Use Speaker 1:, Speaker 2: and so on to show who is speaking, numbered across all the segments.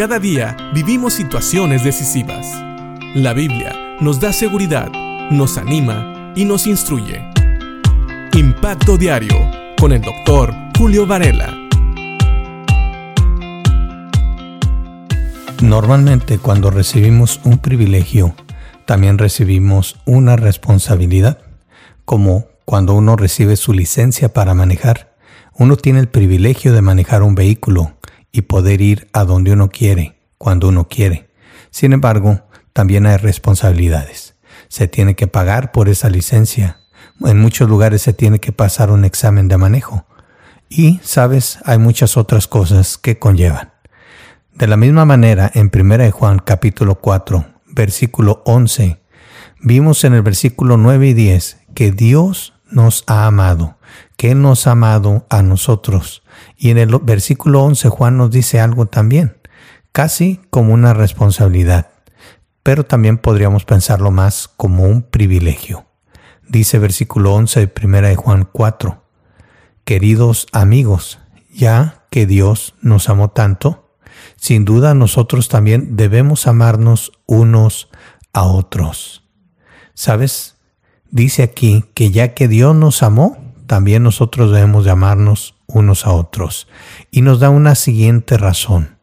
Speaker 1: Cada día vivimos situaciones decisivas. La Biblia nos da seguridad, nos anima y nos instruye. Impacto Diario con el doctor Julio Varela.
Speaker 2: Normalmente cuando recibimos un privilegio, también recibimos una responsabilidad, como cuando uno recibe su licencia para manejar. Uno tiene el privilegio de manejar un vehículo y poder ir a donde uno quiere, cuando uno quiere. Sin embargo, también hay responsabilidades. Se tiene que pagar por esa licencia. En muchos lugares se tiene que pasar un examen de manejo. Y, sabes, hay muchas otras cosas que conllevan. De la misma manera, en 1 Juan capítulo 4, versículo 11, vimos en el versículo 9 y 10 que Dios nos ha amado, que nos ha amado a nosotros. Y en el versículo 11 Juan nos dice algo también, casi como una responsabilidad, pero también podríamos pensarlo más como un privilegio. Dice versículo 11 de 1 de Juan 4, Queridos amigos, ya que Dios nos amó tanto, sin duda nosotros también debemos amarnos unos a otros. ¿Sabes? Dice aquí que ya que Dios nos amó, también nosotros debemos de amarnos unos a otros. Y nos da una siguiente razón.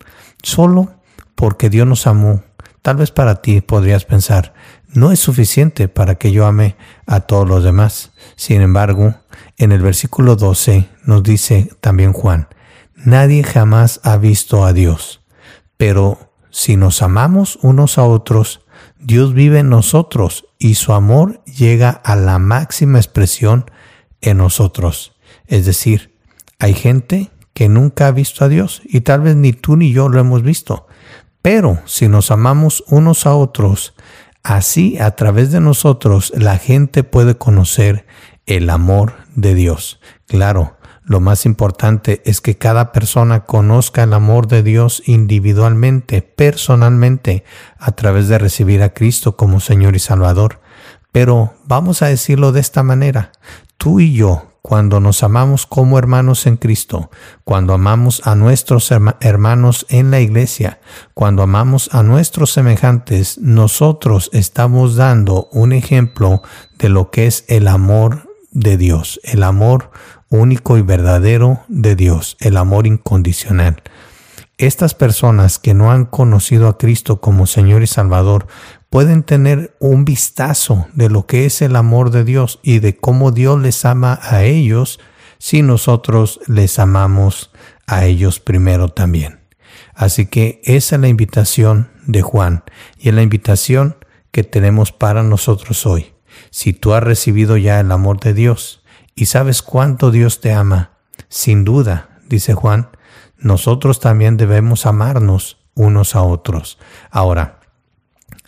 Speaker 2: Solo porque Dios nos amó, tal vez para ti podrías pensar, no es suficiente para que yo ame a todos los demás. Sin embargo, en el versículo 12 nos dice también Juan, nadie jamás ha visto a Dios, pero si nos amamos unos a otros, Dios vive en nosotros y su amor llega a la máxima expresión en nosotros. Es decir, hay gente que nunca ha visto a Dios y tal vez ni tú ni yo lo hemos visto. Pero si nos amamos unos a otros, así a través de nosotros la gente puede conocer el amor de Dios. Claro, lo más importante es que cada persona conozca el amor de Dios individualmente, personalmente, a través de recibir a Cristo como Señor y Salvador. Pero vamos a decirlo de esta manera, tú y yo, cuando nos amamos como hermanos en Cristo, cuando amamos a nuestros hermanos en la iglesia, cuando amamos a nuestros semejantes, nosotros estamos dando un ejemplo de lo que es el amor de Dios, el amor único y verdadero de Dios, el amor incondicional. Estas personas que no han conocido a Cristo como Señor y Salvador pueden tener un vistazo de lo que es el amor de Dios y de cómo Dios les ama a ellos si nosotros les amamos a ellos primero también. Así que esa es la invitación de Juan y es la invitación que tenemos para nosotros hoy. Si tú has recibido ya el amor de Dios, y sabes cuánto Dios te ama. Sin duda, dice Juan, nosotros también debemos amarnos unos a otros. Ahora,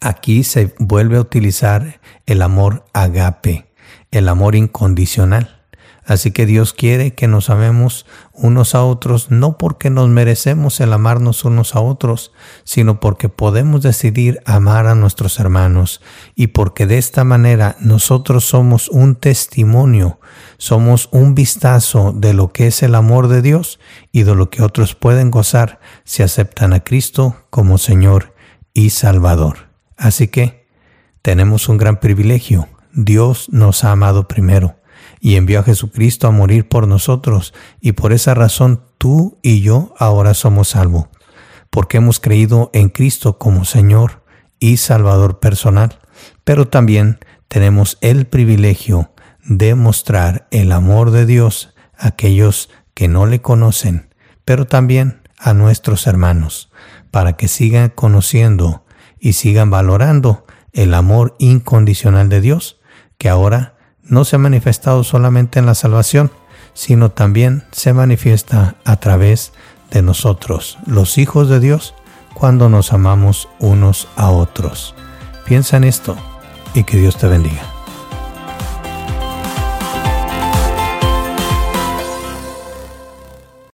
Speaker 2: aquí se vuelve a utilizar el amor agape, el amor incondicional. Así que Dios quiere que nos amemos unos a otros, no porque nos merecemos el amarnos unos a otros, sino porque podemos decidir amar a nuestros hermanos y porque de esta manera nosotros somos un testimonio, somos un vistazo de lo que es el amor de Dios y de lo que otros pueden gozar si aceptan a Cristo como Señor y Salvador. Así que tenemos un gran privilegio. Dios nos ha amado primero y envió a Jesucristo a morir por nosotros, y por esa razón tú y yo ahora somos salvos, porque hemos creído en Cristo como Señor y Salvador personal, pero también tenemos el privilegio de mostrar el amor de Dios a aquellos que no le conocen, pero también a nuestros hermanos, para que sigan conociendo y sigan valorando el amor incondicional de Dios, que ahora no se ha manifestado solamente en la salvación, sino también se manifiesta a través de nosotros, los hijos de Dios, cuando nos amamos unos a otros. Piensa en esto y que Dios te bendiga.